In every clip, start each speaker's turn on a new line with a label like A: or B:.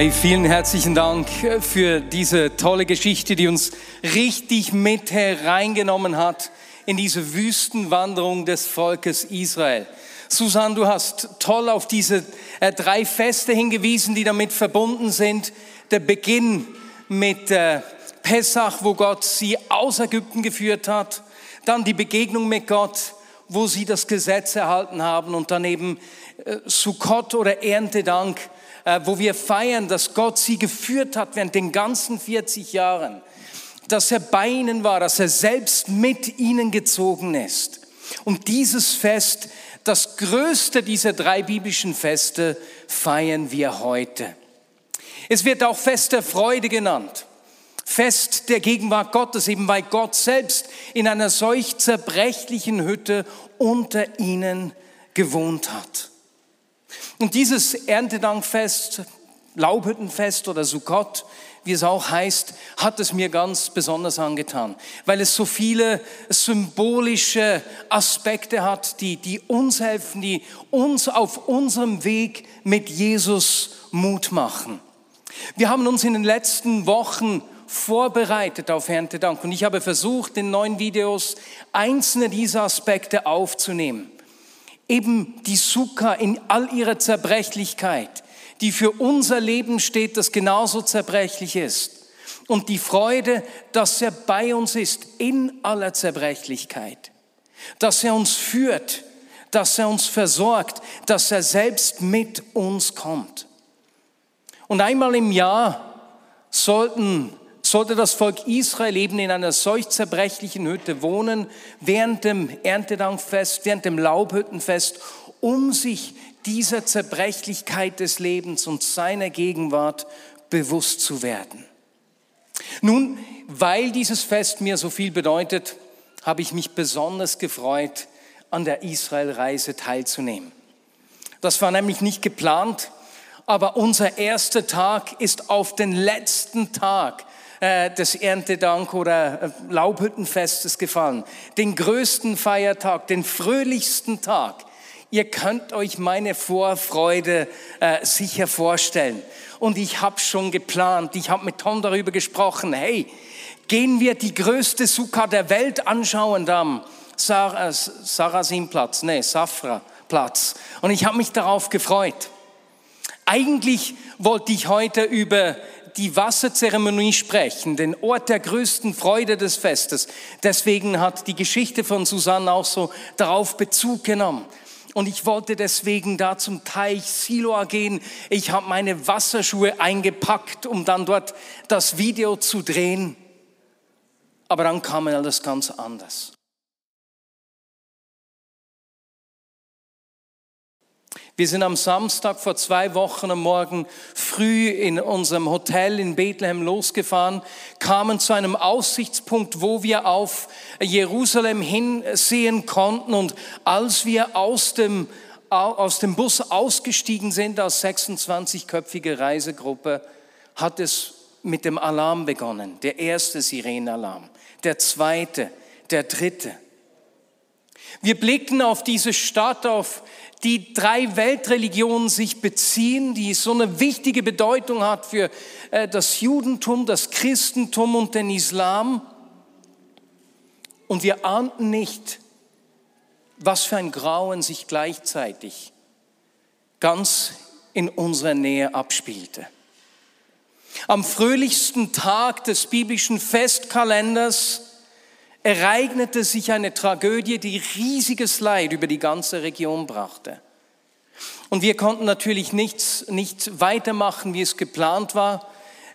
A: Hey, vielen herzlichen Dank für diese tolle Geschichte, die uns richtig mit hereingenommen hat in diese Wüstenwanderung des Volkes Israel. Susan, du hast toll auf diese äh, drei Feste hingewiesen, die damit verbunden sind. Der Beginn mit äh, Pessach, wo Gott sie aus Ägypten geführt hat. Dann die Begegnung mit Gott, wo sie das Gesetz erhalten haben. Und dann eben äh, Sukkot oder Erntedank, äh, wo wir feiern, dass Gott sie geführt hat während den ganzen 40 Jahren, dass er bei ihnen war, dass er selbst mit ihnen gezogen ist. Und dieses Fest, das größte dieser drei biblischen Feste, feiern wir heute. Es wird auch Fest der Freude genannt. Fest der Gegenwart Gottes, eben weil Gott selbst in einer solch zerbrechlichen Hütte unter ihnen gewohnt hat. Und dieses Erntedankfest, Laubhüttenfest oder Sukkot, wie es auch heißt, hat es mir ganz besonders angetan, weil es so viele symbolische Aspekte hat, die, die uns helfen, die uns auf unserem Weg mit Jesus Mut machen. Wir haben uns in den letzten Wochen vorbereitet auf Erntedank und ich habe versucht, in neuen Videos einzelne dieser Aspekte aufzunehmen eben die Sukkah in all ihrer Zerbrechlichkeit, die für unser Leben steht, das genauso zerbrechlich ist. Und die Freude, dass er bei uns ist in aller Zerbrechlichkeit, dass er uns führt, dass er uns versorgt, dass er selbst mit uns kommt. Und einmal im Jahr sollten sollte das Volk Israel eben in einer solch zerbrechlichen Hütte wohnen, während dem Erntedankfest, während dem Laubhüttenfest, um sich dieser Zerbrechlichkeit des Lebens und seiner Gegenwart bewusst zu werden. Nun, weil dieses Fest mir so viel bedeutet, habe ich mich besonders gefreut, an der Israelreise teilzunehmen. Das war nämlich nicht geplant, aber unser erster Tag ist auf den letzten Tag äh, des Erntedank oder äh, Laubhüttenfestes gefallen. Den größten Feiertag, den fröhlichsten Tag. Ihr könnt euch meine Vorfreude äh, sicher vorstellen. Und ich habe schon geplant, ich habe mit Tom darüber gesprochen, hey, gehen wir die größte Sukkah der Welt anschauen am Sar äh, Sarasinplatz, nee, Safra-Platz. Und ich habe mich darauf gefreut. Eigentlich wollte ich heute über die Wasserzeremonie sprechen, den Ort der größten Freude des Festes. Deswegen hat die Geschichte von Susanne auch so darauf Bezug genommen. Und ich wollte deswegen da zum Teich Siloa gehen. Ich habe meine Wasserschuhe eingepackt, um dann dort das Video zu drehen. Aber dann kam alles ganz anders. Wir sind am Samstag vor zwei Wochen am Morgen früh in unserem Hotel in Bethlehem losgefahren, kamen zu einem Aussichtspunkt, wo wir auf Jerusalem hinsehen konnten. Und als wir aus dem, aus dem Bus ausgestiegen sind als 26-köpfige Reisegruppe, hat es mit dem Alarm begonnen. Der erste Sirenenalarm, der zweite, der dritte. Wir blicken auf diese Stadt, auf die drei Weltreligionen sich beziehen, die so eine wichtige Bedeutung hat für äh, das Judentum, das Christentum und den Islam. Und wir ahnten nicht, was für ein Grauen sich gleichzeitig ganz in unserer Nähe abspielte. Am fröhlichsten Tag des biblischen Festkalenders ereignete sich eine Tragödie, die riesiges Leid über die ganze Region brachte. Und wir konnten natürlich nichts, nicht weitermachen, wie es geplant war.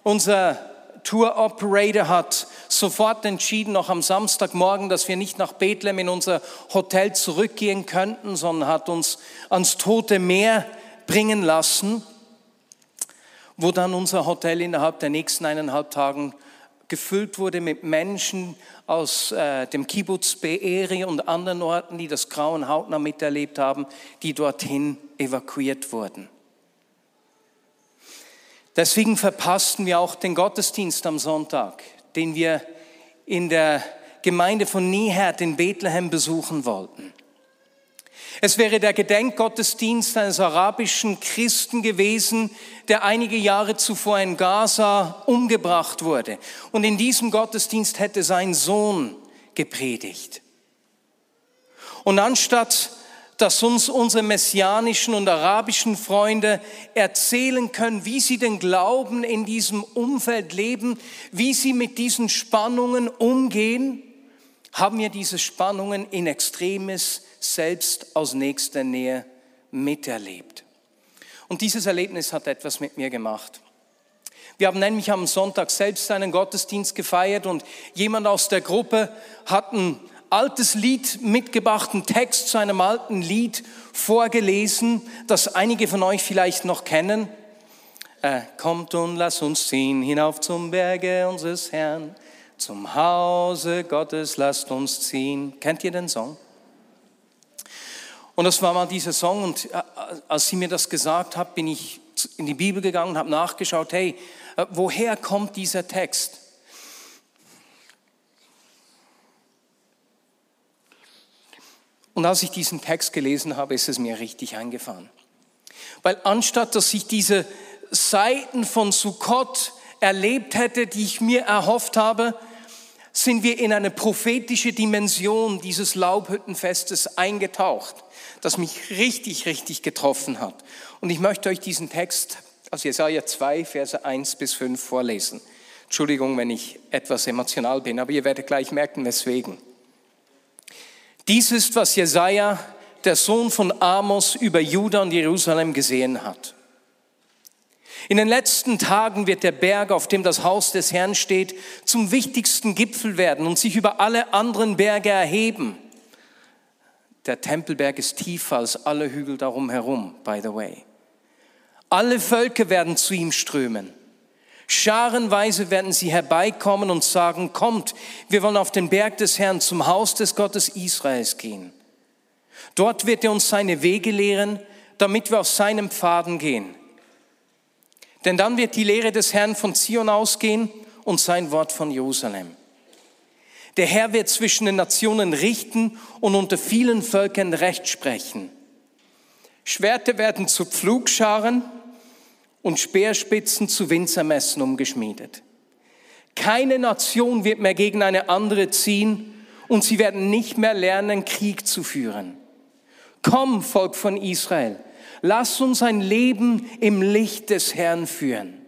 A: Unser Tour Operator hat sofort entschieden, noch am Samstagmorgen, dass wir nicht nach Bethlehem in unser Hotel zurückgehen könnten, sondern hat uns ans Tote Meer bringen lassen, wo dann unser Hotel innerhalb der nächsten eineinhalb Tagen gefüllt wurde mit Menschen aus äh, dem Kibbutz Be'eri und anderen Orten, die das Grauen hautnah miterlebt haben, die dorthin evakuiert wurden. Deswegen verpassten wir auch den Gottesdienst am Sonntag, den wir in der Gemeinde von Nihert in Bethlehem besuchen wollten. Es wäre der Gedenkgottesdienst eines arabischen Christen gewesen, der einige Jahre zuvor in Gaza umgebracht wurde. Und in diesem Gottesdienst hätte sein Sohn gepredigt. Und anstatt dass uns unsere messianischen und arabischen Freunde erzählen können, wie sie den Glauben in diesem Umfeld leben, wie sie mit diesen Spannungen umgehen, haben wir diese Spannungen in Extremis selbst aus nächster Nähe miterlebt. Und dieses Erlebnis hat etwas mit mir gemacht. Wir haben nämlich am Sonntag selbst einen Gottesdienst gefeiert und jemand aus der Gruppe hat ein altes Lied mitgebracht, einen Text zu einem alten Lied vorgelesen, das einige von euch vielleicht noch kennen. Äh, kommt und lass uns ziehen hinauf zum Berge unseres Herrn, zum Hause Gottes lasst uns ziehen. Kennt ihr den Song? Und das war mal dieser Song und äh, als sie mir das gesagt hat, bin ich in die Bibel gegangen und habe nachgeschaut, hey, äh, woher kommt dieser Text? Und als ich diesen Text gelesen habe, ist es mir richtig eingefahren. Weil anstatt dass ich diese Seiten von Sukkot erlebt hätte, die ich mir erhofft habe, sind wir in eine prophetische Dimension dieses Laubhüttenfestes eingetaucht das mich richtig, richtig getroffen hat. Und ich möchte euch diesen Text aus Jesaja 2, Verse 1 bis 5 vorlesen. Entschuldigung, wenn ich etwas emotional bin, aber ihr werdet gleich merken, weswegen. Dies ist, was Jesaja, der Sohn von Amos, über Juda und Jerusalem gesehen hat. In den letzten Tagen wird der Berg, auf dem das Haus des Herrn steht, zum wichtigsten Gipfel werden und sich über alle anderen Berge erheben. Der Tempelberg ist tiefer als alle Hügel darum herum, by the way. Alle Völker werden zu ihm strömen. Scharenweise werden sie herbeikommen und sagen, kommt, wir wollen auf den Berg des Herrn zum Haus des Gottes Israels gehen. Dort wird er uns seine Wege lehren, damit wir auf seinem Pfaden gehen. Denn dann wird die Lehre des Herrn von Zion ausgehen und sein Wort von Jerusalem. Der Herr wird zwischen den Nationen richten und unter vielen Völkern Recht sprechen. Schwerter werden zu Pflugscharen und Speerspitzen zu Winzermessen umgeschmiedet. Keine Nation wird mehr gegen eine andere ziehen und sie werden nicht mehr lernen, Krieg zu führen. Komm, Volk von Israel, lass uns ein Leben im Licht des Herrn führen.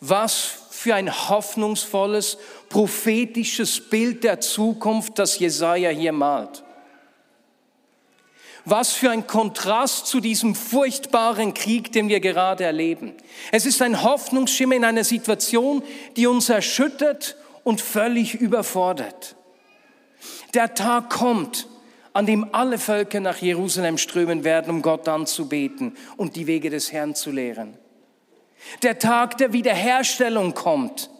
A: Was für ein hoffnungsvolles, prophetisches Bild der Zukunft, das Jesaja hier malt. Was für ein Kontrast zu diesem furchtbaren Krieg, den wir gerade erleben. Es ist ein Hoffnungsschimmer in einer Situation, die uns erschüttert und völlig überfordert. Der Tag kommt, an dem alle Völker nach Jerusalem strömen werden, um Gott anzubeten und die Wege des Herrn zu lehren. Der Tag der Wiederherstellung kommt,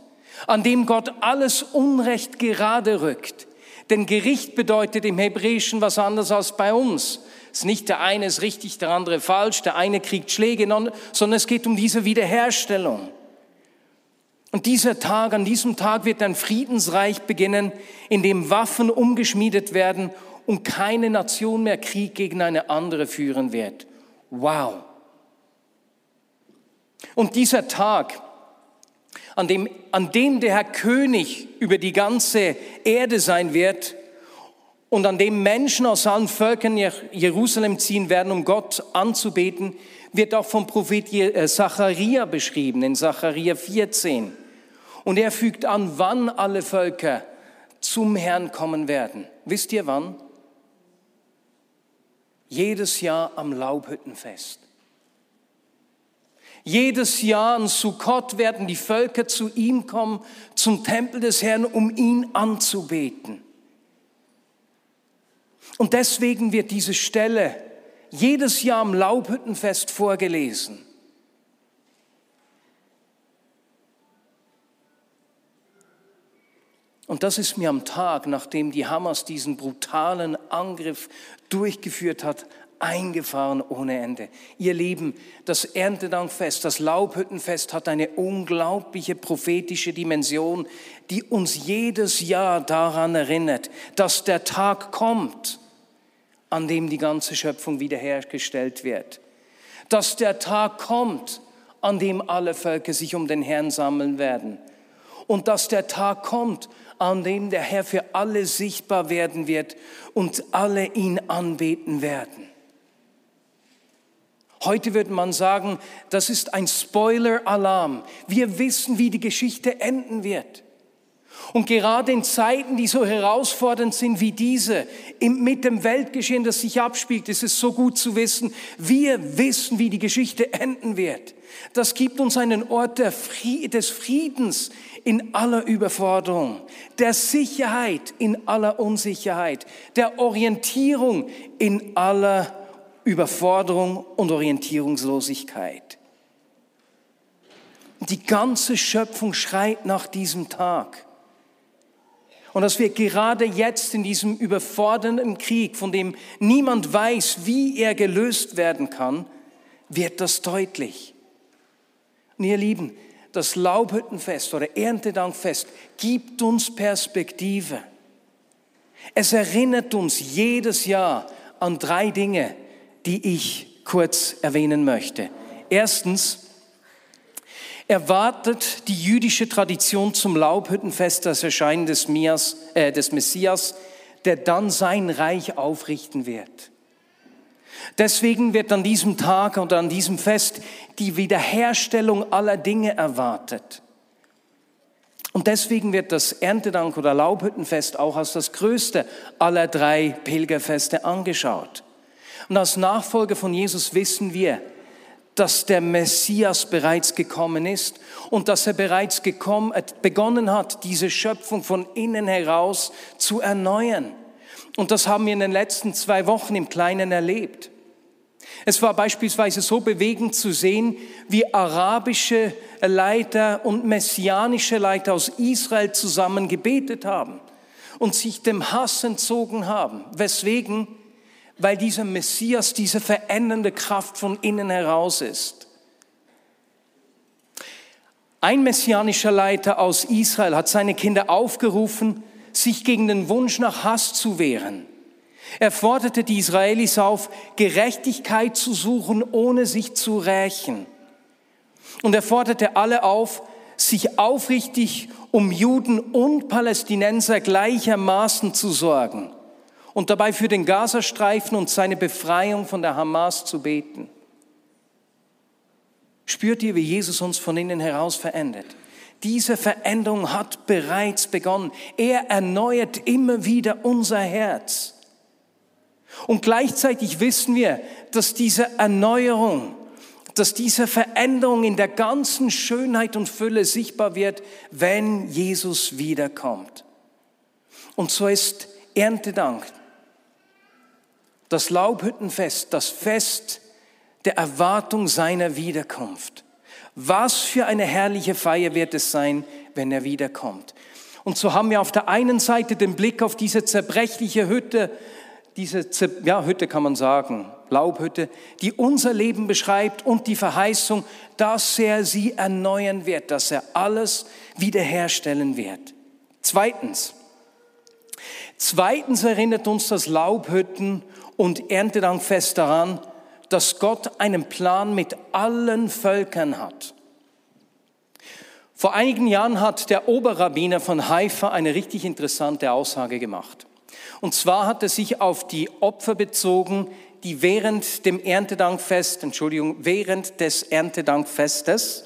A: an dem Gott alles Unrecht gerade rückt. Denn Gericht bedeutet im Hebräischen was anderes als bei uns. Es ist nicht der eine ist richtig, der andere falsch, der eine kriegt Schläge, sondern es geht um diese Wiederherstellung. Und dieser Tag, an diesem Tag wird ein Friedensreich beginnen, in dem Waffen umgeschmiedet werden und keine Nation mehr Krieg gegen eine andere führen wird. Wow. Und dieser Tag, an dem, an dem der Herr König über die ganze Erde sein wird und an dem Menschen aus allen Völkern Jerusalem ziehen werden, um Gott anzubeten, wird auch vom Prophet äh, Zacharia beschrieben, in Zacharia 14. Und er fügt an, wann alle Völker zum Herrn kommen werden. Wisst ihr wann? Jedes Jahr am Laubhüttenfest. Jedes Jahr an Sukkot werden die Völker zu ihm kommen, zum Tempel des Herrn, um ihn anzubeten. Und deswegen wird diese Stelle jedes Jahr am Laubhüttenfest vorgelesen. Und das ist mir am Tag, nachdem die Hamas diesen brutalen Angriff durchgeführt hat, eingefahren ohne Ende. Ihr Lieben, das Erntedankfest, das Laubhüttenfest hat eine unglaubliche prophetische Dimension, die uns jedes Jahr daran erinnert, dass der Tag kommt, an dem die ganze Schöpfung wiederhergestellt wird. Dass der Tag kommt, an dem alle Völker sich um den Herrn sammeln werden. Und dass der Tag kommt, an dem der Herr für alle sichtbar werden wird und alle ihn anbeten werden. Heute würde man sagen, das ist ein Spoiler-Alarm. Wir wissen, wie die Geschichte enden wird. Und gerade in Zeiten, die so herausfordernd sind wie diese, mit dem Weltgeschehen, das sich abspielt, ist es so gut zu wissen, wir wissen, wie die Geschichte enden wird. Das gibt uns einen Ort des Friedens in aller Überforderung, der Sicherheit in aller Unsicherheit, der Orientierung in aller Überforderung und Orientierungslosigkeit. Die ganze Schöpfung schreit nach diesem Tag. Und dass wir gerade jetzt in diesem überfordernden Krieg, von dem niemand weiß, wie er gelöst werden kann, wird das deutlich. Und ihr Lieben, das Laubhüttenfest oder Erntedankfest gibt uns Perspektive. Es erinnert uns jedes Jahr an drei Dinge, die ich kurz erwähnen möchte. Erstens, erwartet die jüdische Tradition zum Laubhüttenfest das Erscheinen des, Mias, äh, des Messias, der dann sein Reich aufrichten wird. Deswegen wird an diesem Tag oder an diesem Fest die Wiederherstellung aller Dinge erwartet. Und deswegen wird das Erntedank oder Laubhüttenfest auch als das größte aller drei Pilgerfeste angeschaut. Und als Nachfolger von Jesus wissen wir, dass der Messias bereits gekommen ist und dass er bereits gekommen, äh, begonnen hat, diese Schöpfung von innen heraus zu erneuern. Und das haben wir in den letzten zwei Wochen im Kleinen erlebt. Es war beispielsweise so bewegend zu sehen, wie arabische Leiter und messianische Leiter aus Israel zusammen gebetet haben und sich dem Hass entzogen haben. Weswegen? Weil dieser Messias diese verändernde Kraft von innen heraus ist. Ein messianischer Leiter aus Israel hat seine Kinder aufgerufen, sich gegen den Wunsch nach Hass zu wehren. Er forderte die Israelis auf, Gerechtigkeit zu suchen, ohne sich zu rächen. Und er forderte alle auf, sich aufrichtig um Juden und Palästinenser gleichermaßen zu sorgen und dabei für den Gazastreifen und seine Befreiung von der Hamas zu beten. Spürt ihr, wie Jesus uns von innen heraus verändert? Diese Veränderung hat bereits begonnen. Er erneuert immer wieder unser Herz. Und gleichzeitig wissen wir, dass diese Erneuerung, dass diese Veränderung in der ganzen Schönheit und Fülle sichtbar wird, wenn Jesus wiederkommt. Und so ist Erntedank das Laubhüttenfest, das Fest der Erwartung seiner Wiederkunft. Was für eine herrliche Feier wird es sein, wenn er wiederkommt. Und so haben wir auf der einen Seite den Blick auf diese zerbrechliche Hütte, diese ja, Hütte kann man sagen, Laubhütte, die unser Leben beschreibt und die Verheißung, dass er sie erneuern wird, dass er alles wiederherstellen wird. Zweitens, zweitens erinnert uns das Laubhütten und Erntedankfest daran, dass Gott einen Plan mit allen Völkern hat. Vor einigen Jahren hat der Oberrabbiner von Haifa eine richtig interessante Aussage gemacht. Und zwar hat er sich auf die Opfer bezogen, die während dem Erntedankfest, Entschuldigung, während des Erntedankfestes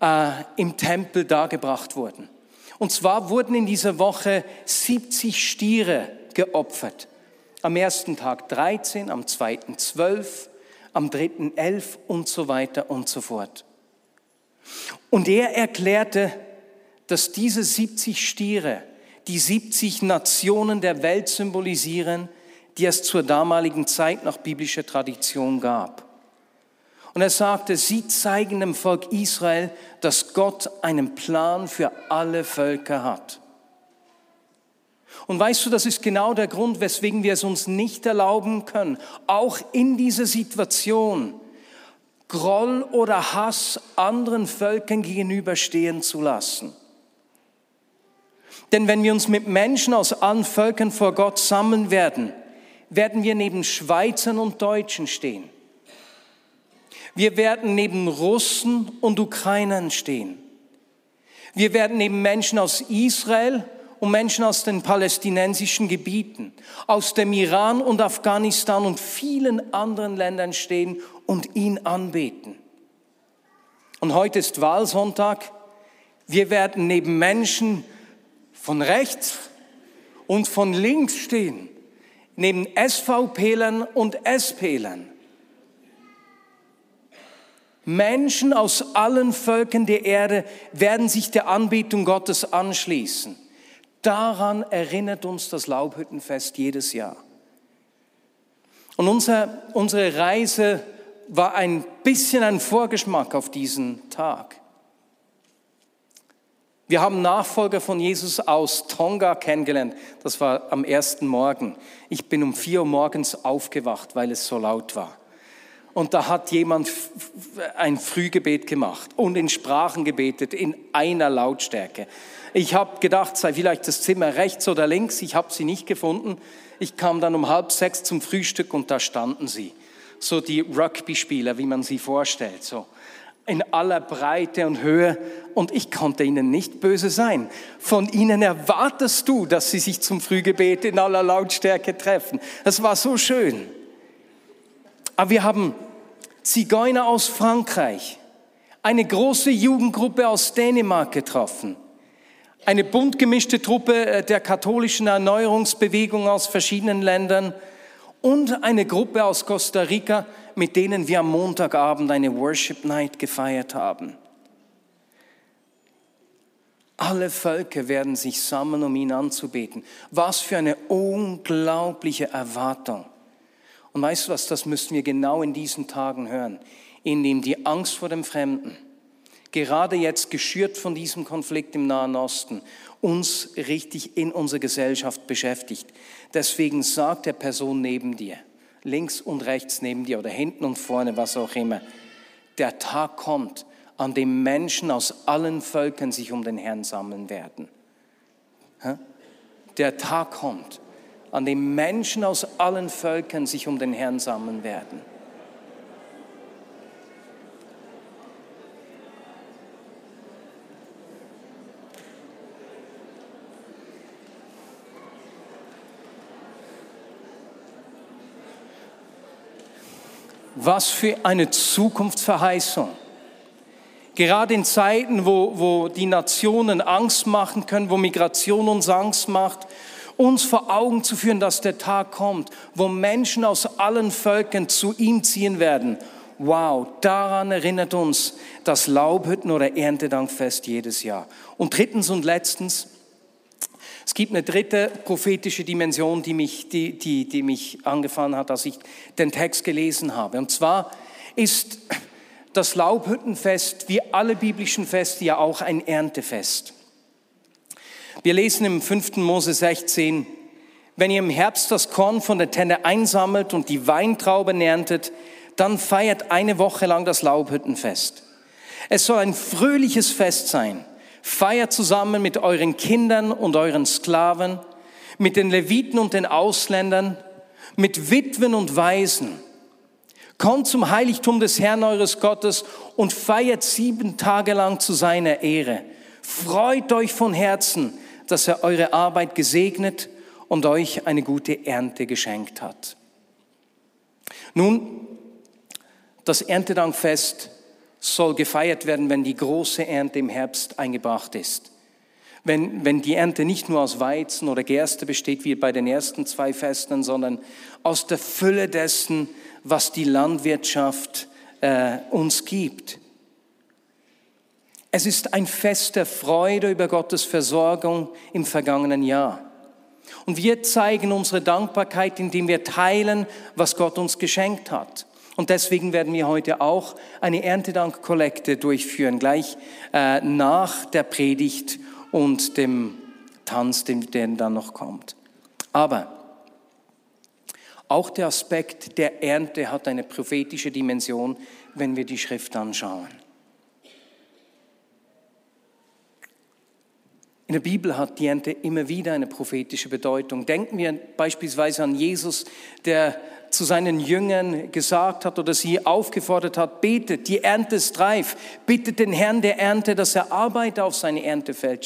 A: äh, im Tempel dargebracht wurden. Und zwar wurden in dieser Woche 70 Stiere geopfert. Am ersten Tag 13, am zweiten 12, am dritten 11 und so weiter und so fort. Und er erklärte, dass diese 70 Stiere die 70 Nationen der Welt symbolisieren, die es zur damaligen Zeit nach biblischer Tradition gab. Und er sagte, sie zeigen dem Volk Israel, dass Gott einen Plan für alle Völker hat. Und weißt du, das ist genau der Grund, weswegen wir es uns nicht erlauben können, auch in dieser Situation Groll oder Hass anderen Völkern gegenüberstehen zu lassen. Denn wenn wir uns mit Menschen aus allen Völkern vor Gott sammeln werden, werden wir neben Schweizern und Deutschen stehen. Wir werden neben Russen und Ukrainern stehen. Wir werden neben Menschen aus Israel und Menschen aus den palästinensischen Gebieten, aus dem Iran und Afghanistan und vielen anderen Ländern stehen und ihn anbeten. Und heute ist Wahlsonntag. Wir werden neben Menschen von rechts und von links stehen, neben SVPlern und SPlern. Menschen aus allen Völkern der Erde werden sich der Anbetung Gottes anschließen. Daran erinnert uns das Laubhüttenfest jedes Jahr. Und unser, unsere Reise war ein bisschen ein Vorgeschmack auf diesen Tag. Wir haben Nachfolger von Jesus aus Tonga kennengelernt. Das war am ersten Morgen. Ich bin um vier Uhr morgens aufgewacht, weil es so laut war. Und da hat jemand ein Frühgebet gemacht und in Sprachen gebetet, in einer Lautstärke. Ich habe gedacht, sei vielleicht das Zimmer rechts oder links. Ich habe sie nicht gefunden. Ich kam dann um halb sechs zum Frühstück und da standen sie. So die Rugby-Spieler, wie man sie vorstellt. So in aller Breite und Höhe und ich konnte ihnen nicht böse sein. Von ihnen erwartest du, dass sie sich zum Frühgebet in aller Lautstärke treffen. Das war so schön. Aber wir haben Zigeuner aus Frankreich, eine große Jugendgruppe aus Dänemark getroffen, eine bunt gemischte Truppe äh, der katholischen Erneuerungsbewegung aus verschiedenen Ländern und eine Gruppe aus Costa Rica, mit denen wir am Montagabend eine Worship Night gefeiert haben. Alle Völker werden sich sammeln, um ihn anzubeten. Was für eine unglaubliche Erwartung. Und weißt du was, das müssen wir genau in diesen Tagen hören, in dem die Angst vor dem Fremden, gerade jetzt geschürt von diesem Konflikt im Nahen Osten, uns richtig in unserer Gesellschaft beschäftigt. Deswegen sagt der Person neben dir, links und rechts neben dir oder hinten und vorne, was auch immer, der Tag kommt, an dem Menschen aus allen Völkern sich um den Herrn sammeln werden. Der Tag kommt, an dem Menschen aus allen Völkern sich um den Herrn sammeln werden. Was für eine Zukunftsverheißung. Gerade in Zeiten, wo, wo die Nationen Angst machen können, wo Migration uns Angst macht, uns vor Augen zu führen, dass der Tag kommt, wo Menschen aus allen Völkern zu ihm ziehen werden. Wow, daran erinnert uns das Laubhütten- oder Erntedankfest jedes Jahr. Und drittens und letztens, gibt eine dritte prophetische Dimension, die mich, die, die, die mich angefangen hat, als ich den Text gelesen habe. Und zwar ist das Laubhüttenfest, wie alle biblischen Feste, ja auch ein Erntefest. Wir lesen im 5. Mose 16, wenn ihr im Herbst das Korn von der Tenne einsammelt und die Weintrauben erntet, dann feiert eine Woche lang das Laubhüttenfest. Es soll ein fröhliches Fest sein. Feiert zusammen mit euren Kindern und euren Sklaven, mit den Leviten und den Ausländern, mit Witwen und Waisen. Kommt zum Heiligtum des Herrn eures Gottes und feiert sieben Tage lang zu seiner Ehre. Freut euch von Herzen, dass er eure Arbeit gesegnet und euch eine gute Ernte geschenkt hat. Nun, das Erntedankfest soll gefeiert werden, wenn die große Ernte im Herbst eingebracht ist. Wenn, wenn die Ernte nicht nur aus Weizen oder Gerste besteht, wie bei den ersten zwei Festen, sondern aus der Fülle dessen, was die Landwirtschaft äh, uns gibt. Es ist ein Fest der Freude über Gottes Versorgung im vergangenen Jahr. Und wir zeigen unsere Dankbarkeit, indem wir teilen, was Gott uns geschenkt hat. Und deswegen werden wir heute auch eine Erntedankkollekte durchführen, gleich äh, nach der Predigt und dem Tanz, der dann noch kommt. Aber auch der Aspekt der Ernte hat eine prophetische Dimension, wenn wir die Schrift anschauen. In der Bibel hat die Ernte immer wieder eine prophetische Bedeutung. Denken wir beispielsweise an Jesus, der zu seinen Jüngern gesagt hat oder sie aufgefordert hat, betet, die Ernte ist reif, bittet den Herrn der Ernte, dass er Arbeiter auf sein Erntefeld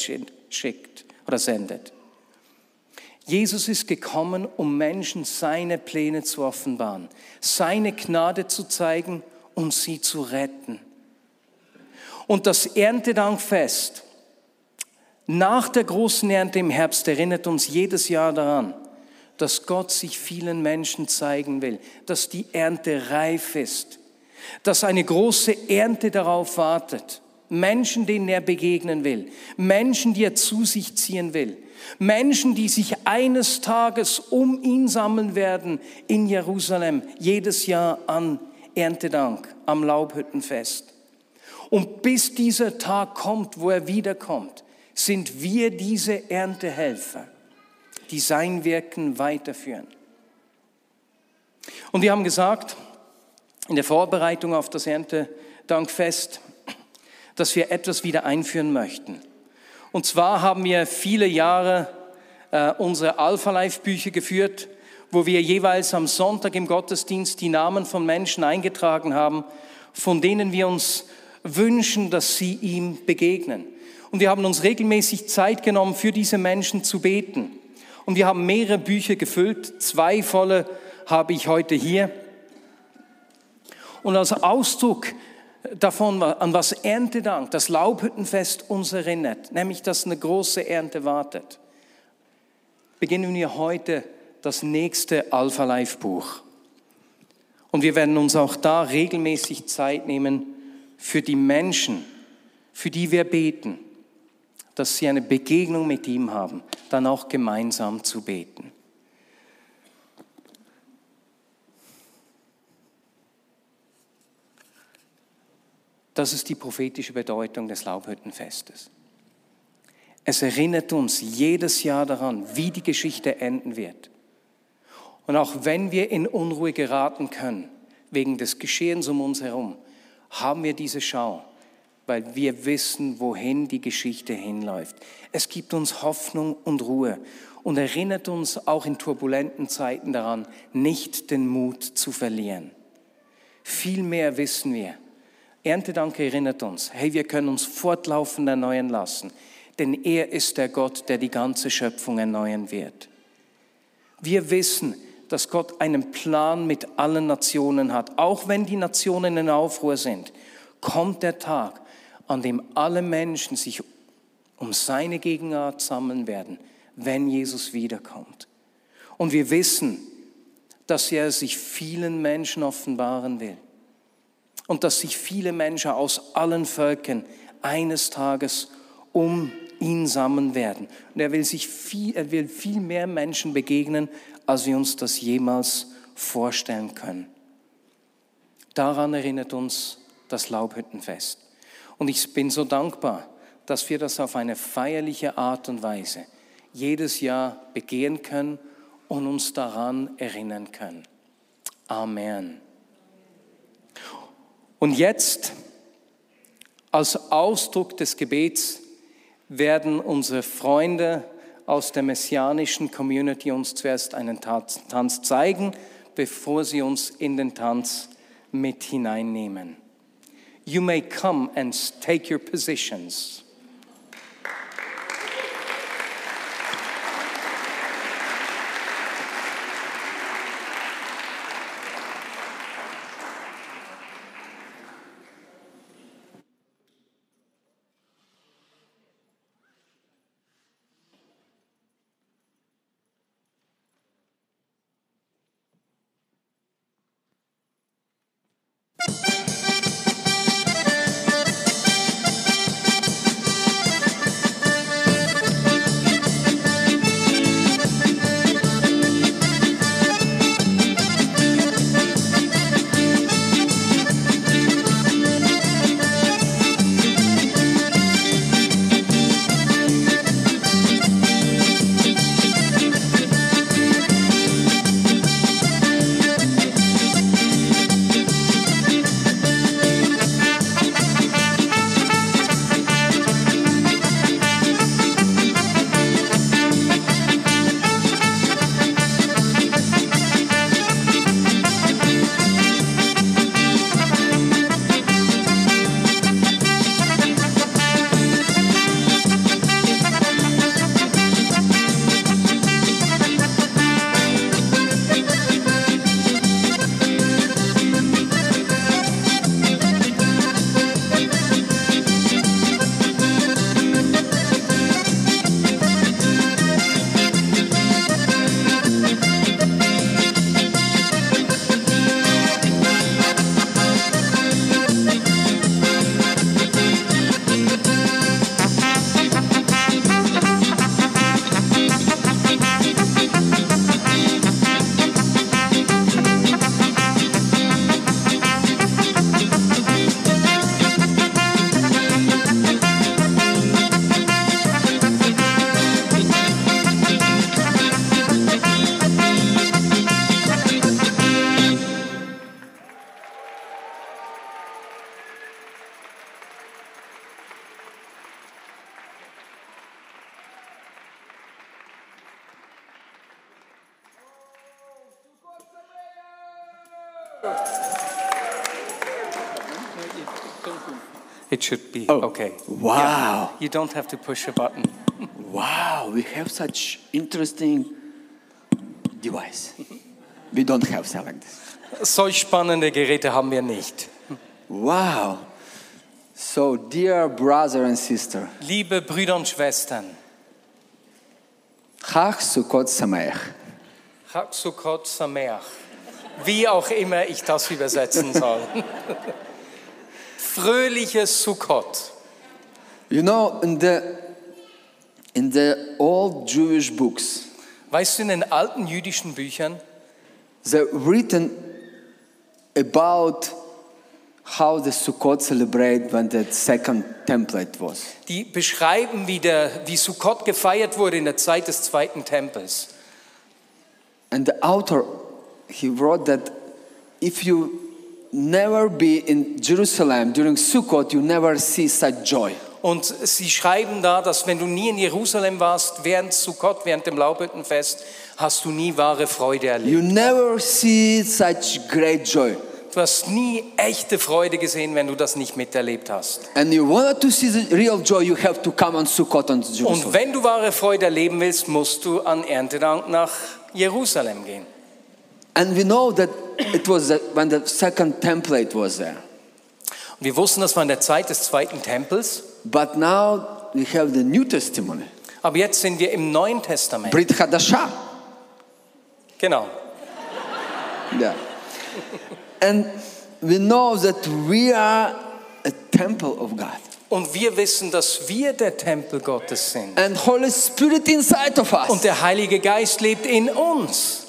A: schickt oder sendet. Jesus ist gekommen, um Menschen seine Pläne zu offenbaren, seine Gnade zu zeigen und sie zu retten. Und das Erntedankfest nach der großen Ernte im Herbst erinnert uns jedes Jahr daran, dass Gott sich vielen Menschen zeigen will, dass die Ernte reif ist, dass eine große Ernte darauf wartet. Menschen, denen er begegnen will, Menschen, die er zu sich ziehen will, Menschen, die sich eines Tages um ihn sammeln werden in Jerusalem, jedes Jahr an Erntedank, am Laubhüttenfest. Und bis dieser Tag kommt, wo er wiederkommt, sind wir diese Erntehelfer, die sein Wirken weiterführen. Und wir haben gesagt, in der Vorbereitung auf das Erntedankfest, dass wir etwas wieder einführen möchten. Und zwar haben wir viele Jahre äh, unsere Alpha Life Bücher geführt, wo wir jeweils am Sonntag im Gottesdienst die Namen von Menschen eingetragen haben, von denen wir uns wünschen, dass sie ihm begegnen. Und wir haben uns regelmäßig Zeit genommen, für diese Menschen zu beten. Und wir haben mehrere Bücher gefüllt. Zwei volle habe ich heute hier. Und als Ausdruck davon, an was Erntedank, das Laubhüttenfest uns erinnert, nämlich dass eine große Ernte wartet, beginnen wir heute das nächste Alpha Life Buch. Und wir werden uns auch da regelmäßig Zeit nehmen für die Menschen, für die wir beten, dass sie eine Begegnung mit ihm haben, dann auch gemeinsam zu beten. Das ist die prophetische Bedeutung des Laubhüttenfestes. Es erinnert uns jedes Jahr daran, wie die Geschichte enden wird. Und auch wenn wir in Unruhe geraten können, wegen des Geschehens um uns herum, haben wir diese Schau, weil wir wissen, wohin die Geschichte hinläuft. Es gibt uns Hoffnung und Ruhe und erinnert uns auch in turbulenten Zeiten daran, nicht den Mut zu verlieren. Vielmehr wissen wir, Erntedank erinnert uns, hey, wir können uns fortlaufend erneuern lassen, denn er ist der Gott, der die ganze Schöpfung erneuern wird. Wir wissen, dass Gott einen Plan mit allen Nationen hat. Auch wenn die Nationen in Aufruhr sind, kommt der Tag, an dem alle Menschen sich um seine Gegenwart sammeln werden, wenn Jesus wiederkommt. Und wir wissen, dass er sich vielen Menschen offenbaren will und dass sich viele Menschen aus allen Völkern eines Tages um ihn sammeln werden. Und er will sich viel, er will viel mehr Menschen begegnen, als wir uns das jemals vorstellen können. Daran erinnert uns das Laubhüttenfest. Und ich bin so dankbar, dass wir das auf eine feierliche Art und Weise jedes Jahr begehen können und uns daran erinnern können. Amen. Und jetzt, als Ausdruck des Gebets, werden unsere Freunde aus der messianischen Community uns zuerst einen Tanz zeigen, bevor sie uns in den Tanz mit hineinnehmen. You may come and take your positions.
B: Oh.
A: okay.
B: Wow.
A: You don't have to push a button.
B: Wow, we have such interesting device. We don't have something like this.
A: Solch spannende Geräte haben wir nicht.
B: Wow. So, dear brother and sister,
A: Liebe Brüder und Schwestern,
B: Chag Sukkot Sameach.
A: Chag Sukkot Sameach. Wie auch immer ich das übersetzen soll. Fröhliches Sukkot.
B: You know, in the in the old Jewish books,
A: Weißt du, in den alten jüdischen Büchern,
B: they're written about how the Sukkot celebrate when the second template was.
A: die beschreiben, wie, der, wie Sukkot gefeiert wurde in der Zeit des zweiten Tempels.
B: And the author, he wrote that if you never be in Jerusalem during Sukkot, you never see such joy.
A: Und sie schreiben da, dass wenn du nie in Jerusalem warst, während Sukkot, während dem Laubhüttenfest, hast du nie wahre Freude erlebt.
B: You never see such great joy.
A: Du hast nie echte Freude gesehen, wenn du das nicht miterlebt hast.
B: And you wanted to see the real joy, you have to come on Sukkot and
A: Und wenn du wahre Freude erleben willst, musst du an Erntedank nach Jerusalem gehen.
B: And we know that it was the, when the second template was there.
A: Und wir wussten, das war in der Zeit des zweiten Tempels.
B: But now we have the New Testimony.
A: Aber jetzt sind wir im Neuen Testament.
B: Brit Hadashah.
A: Genau.
B: Yeah. And we know that we are a temple of God.
A: Und wir wissen, dass wir der Tempel Gottes sind.
B: And Holy Spirit inside of us.
A: Und der Heilige Geist lebt in uns.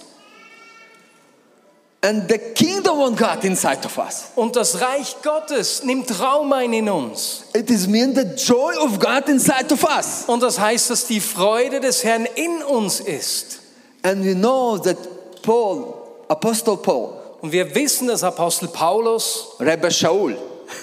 B: And the kingdom of God inside of us.
A: Und das Reich Gottes nimmt Raum ein in uns.
B: It is mean the joy of God inside of us.
A: Und das heißt, dass die Freude des Herrn in uns ist.
B: And we know that Paul, Apostle Paul,
A: Und wir wissen, dass Apostel Paulus,
B: Rebbe Shaul,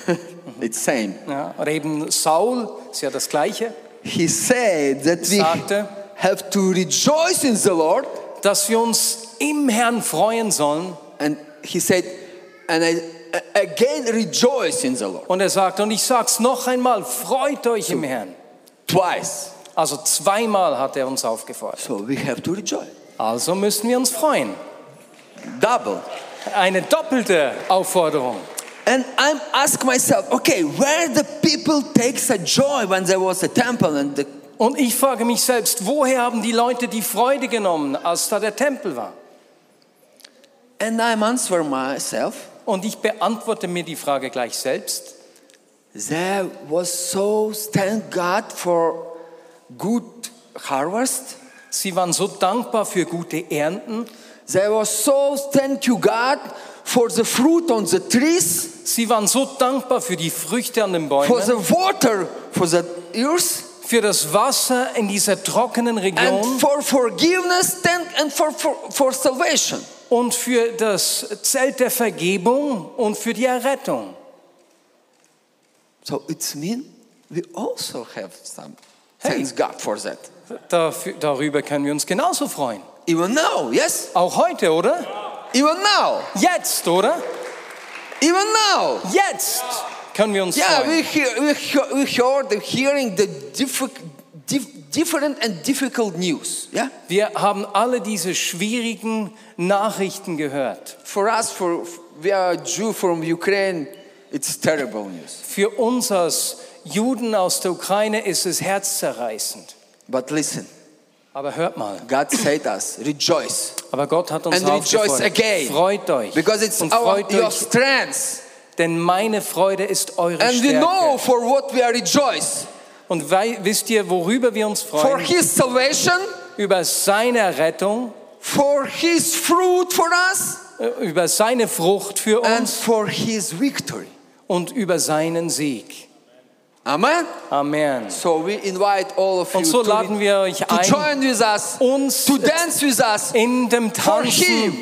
B: it's same.
A: ja, oder eben Saul, ist ja das Gleiche,
B: He said that we
A: Sagte.
B: have to rejoice in the Lord.
A: dass wir uns im Herrn freuen sollen.
B: And he said, and I a- again rejoice in the Lord.
A: Und er sagt, und ich sag's noch einmal, freut euch im Herrn.
B: Twice.
A: Also zweimal hat er uns aufgefordert.
B: So we have to rejoice.
A: Also müssen wir uns freuen.
B: Double.
A: Eine doppelte Aufforderung.
B: And I'm ask myself, okay, where the people take such joy when there was a temple and the
A: Und ich frage mich selbst, woher haben die Leute die Freude genommen, als da der Tempel war?
B: And I'm answer myself,
A: Und ich beantworte mir die Frage gleich selbst.
B: there was so thank God for good harvest.
A: Sie waren so dankbar für gute Ernten.
B: There was so thank you God for the fruit on the trees,
A: Sie waren so dankbar für die Früchte an den
B: for
A: Bäumen,
B: the water for the ears,
A: für das Wasser in dieser trockenen
B: and
A: Region
B: for forgiveness and, and for, for, for salvation.
A: Und für das Zelt der Vergebung und für die Errettung.
B: So it's mean we also have some thanks God for that.
A: Dafür, darüber können wir uns genauso freuen.
B: Even now, yes?
A: Auch heute, oder?
B: Even now,
A: Jetzt, oder?
B: even now.
A: Jetzt können wir uns
B: Yeah,
A: freuen.
B: we hear, we hear, we heard the hearing the diffi- dif- different and difficult news. Yeah,
A: Wir haben alle diese schwierigen Nachrichten gehört.
B: for us, for we are Jew from Ukraine, it's terrible news.
A: Für uns als Juden aus der Ukraine ist es herzzerreißend.
B: But listen,
A: Aber hört mal,
B: God said us, rejoice
A: aber Gott hat uns
B: and rejoice again,
A: Freut euch
B: because it's our your strength,
A: denn meine Freude ist eure
B: and we know
A: Stärke.
B: for what we are rejoice
A: Und wei- wisst ihr, worüber wir uns
B: for
A: freuen?
B: His salvation,
A: Über seine Rettung,
B: for His fruit for us,
A: über seine Frucht für
B: and
A: uns
B: for His victory.
A: und über seinen Sieg.
B: Amen.
A: Amen.
B: So we invite all of you
A: Und so
B: to,
A: laden wir euch
B: to
A: ein,
B: join with us,
A: uns
B: to dance with us.
A: in dem
B: For
A: Tanzen
B: Him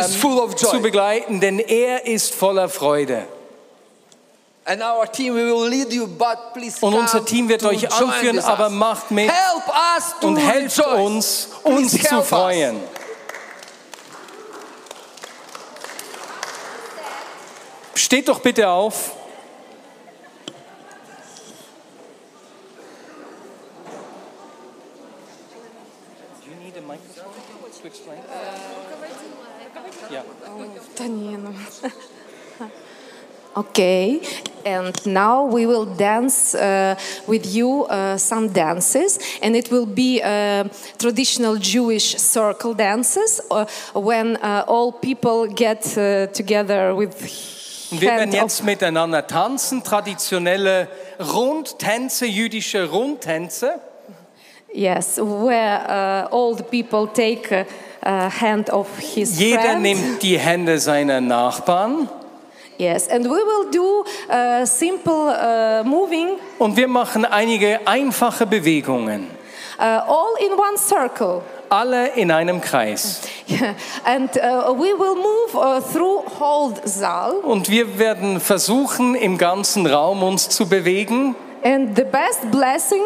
B: is full of
A: zu
B: joy.
A: begleiten, denn er ist voller Freude.
B: Team, you,
A: und unser Team wird euch anführen, aber macht mit und helft
B: rejoice.
A: uns, uns
B: Please
A: zu
B: freuen. Us.
A: Steht doch bitte auf.
C: Okay, and now we will dance uh, with you uh, some dances, and it will be uh, traditional Jewish circle dances uh, when uh, all people get uh, together with
A: Und wir werden jetzt miteinander tanzen, traditionelle Rundtänze, jüdische Rundtänze.
C: yes, where all the people take hand of his
A: Jeder
C: friend.
A: nimmt die Hände seiner Nachbarn
C: Yes, and we will do uh, simple uh, moving,
A: und wir machen einige einfache Bewegungen.
C: uh, all in one circle.
A: Alle in einem Kreis.
C: Yeah, and uh, we will move uh, through whole Saal.
A: Und wir werden versuchen, im ganzen Raum uns zu bewegen.
C: And the best blessing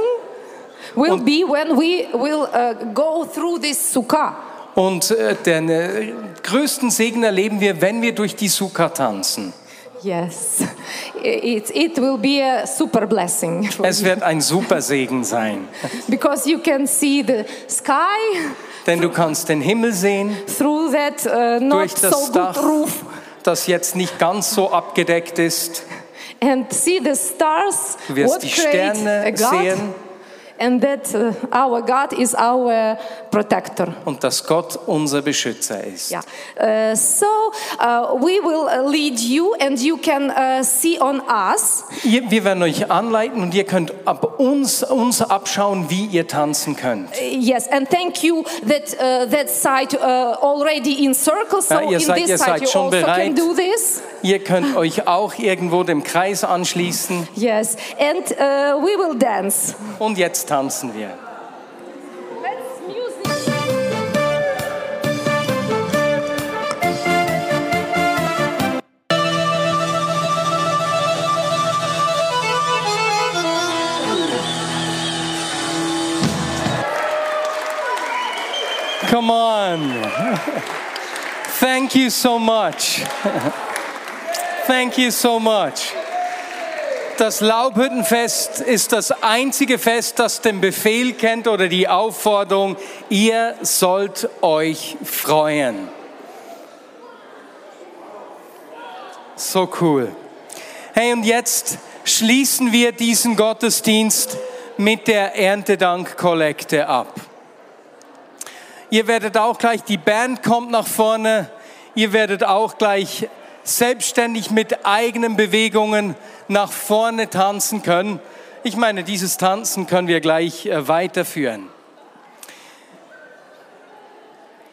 C: will be when we will uh, go through this sukkah.
A: Und äh, den äh, größten Segen erleben wir, wenn wir durch die Sukkah tanzen.
C: Yes, it, it will be a super blessing
A: Es wird ein super Segen sein.
C: because you can see the sky
A: Denn du kannst den Himmel sehen
C: through that uh, not
A: durch das
C: so good
A: Dach,
C: roof
A: das jetzt nicht ganz so abgedeckt ist.
C: and see the stars.
A: Du wirst
C: what
A: die Sterne sehen.
C: And that uh, our God is our protector.
A: Und dass Gott unser Beschützer ist.
C: Yeah. Uh, so uh, we will lead you, and you can uh, see on us.
A: Wir werden euch anleiten und ihr könnt ab uns, uns abschauen, wie ihr tanzen könnt.
C: Uh, Yes, and thank you that uh, that side already in circles. So
A: Ja, ihr
C: in
A: seid-
C: this
A: ihr
C: side
A: seid
C: you
A: schon
C: also
A: bereit.
C: can do this.
A: Ihr könnt euch auch irgendwo dem Kreis anschließen.
C: Yes, and uh, we will dance.
A: Und jetzt tanzen wir. Come on. Thank you so much. Thank you so much. Das Laubhüttenfest ist das einzige Fest, das den Befehl kennt oder die Aufforderung, ihr sollt euch freuen. So cool. Hey, und jetzt schließen wir diesen Gottesdienst mit der Erntedankkollekte ab. Ihr werdet auch gleich, die Band kommt nach vorne, ihr werdet auch gleich selbstständig mit eigenen Bewegungen nach vorne tanzen können. Ich meine, dieses Tanzen können wir gleich äh, weiterführen.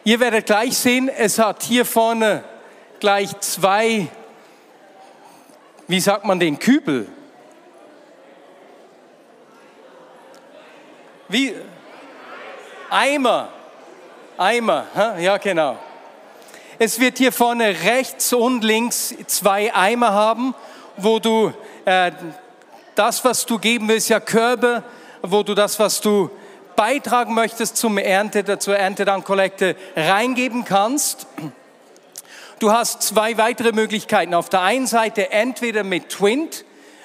A: Ihr werdet gleich sehen, es hat hier vorne gleich zwei, wie sagt man den, Kübel. Wie? Eimer. Eimer, ja genau. Es wird hier vorne rechts und links zwei Eimer haben, wo du äh, das, was du geben willst, ja Körbe, wo du das, was du beitragen möchtest zum Ernte, zur Erntedankkollekte reingeben kannst. Du hast zwei weitere Möglichkeiten. Auf der einen Seite entweder mit Twint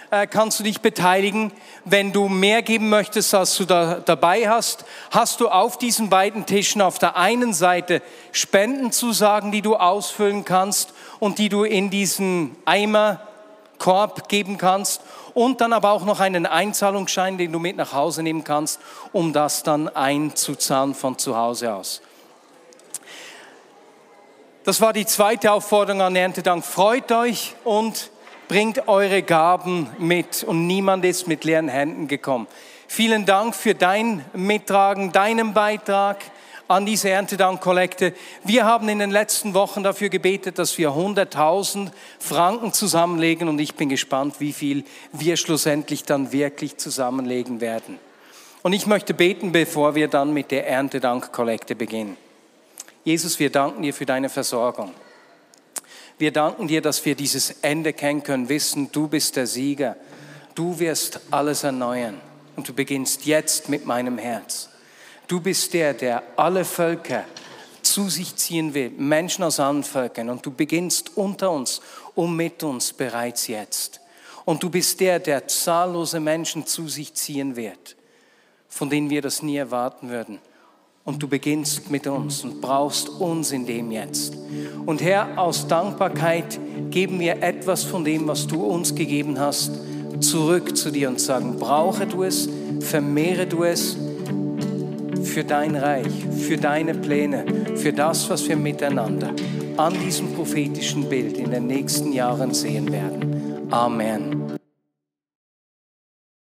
A: kannst du dich beteiligen. Wenn du mehr geben möchtest, als du da dabei hast, hast du auf diesen beiden Tischen auf der einen Seite Spendenzusagen, die du ausfüllen kannst und die du in diesen Eimerkorb geben kannst und dann aber auch noch einen Einzahlungsschein, den du mit nach Hause nehmen kannst, um das dann einzuzahlen von zu Hause aus. Das war die zweite Aufforderung an Erntedank. Freut euch und bringt eure Gaben mit. Und niemand ist mit leeren Händen gekommen. Vielen Dank für dein Mittragen, deinen Beitrag an diese Erntedankkollekte. Wir haben in den letzten Wochen dafür gebetet, dass wir 100.000 Franken zusammenlegen und ich bin gespannt, wie viel wir schlussendlich dann wirklich zusammenlegen werden. Und ich möchte beten, bevor wir dann mit der Erntedankkollekte beginnen. Jesus, wir danken dir für deine Versorgung. Wir danken dir, dass wir dieses Ende kennen können, wissen, du bist der Sieger. Du wirst alles erneuern und du beginnst jetzt mit meinem Herz. Du bist der, der alle Völker zu sich ziehen will, Menschen aus allen Völkern. Und du beginnst unter uns und mit uns bereits jetzt. Und du bist der, der zahllose Menschen zu sich ziehen wird, von denen wir das nie erwarten würden. Und du beginnst mit uns und brauchst uns in dem jetzt. Und Herr, aus Dankbarkeit geben wir etwas von dem, was du uns gegeben hast, zurück zu dir und sagen, brauche du es, vermehre du es für dein Reich, für deine Pläne, für das, was wir miteinander an diesem prophetischen Bild in den nächsten Jahren sehen werden. Amen.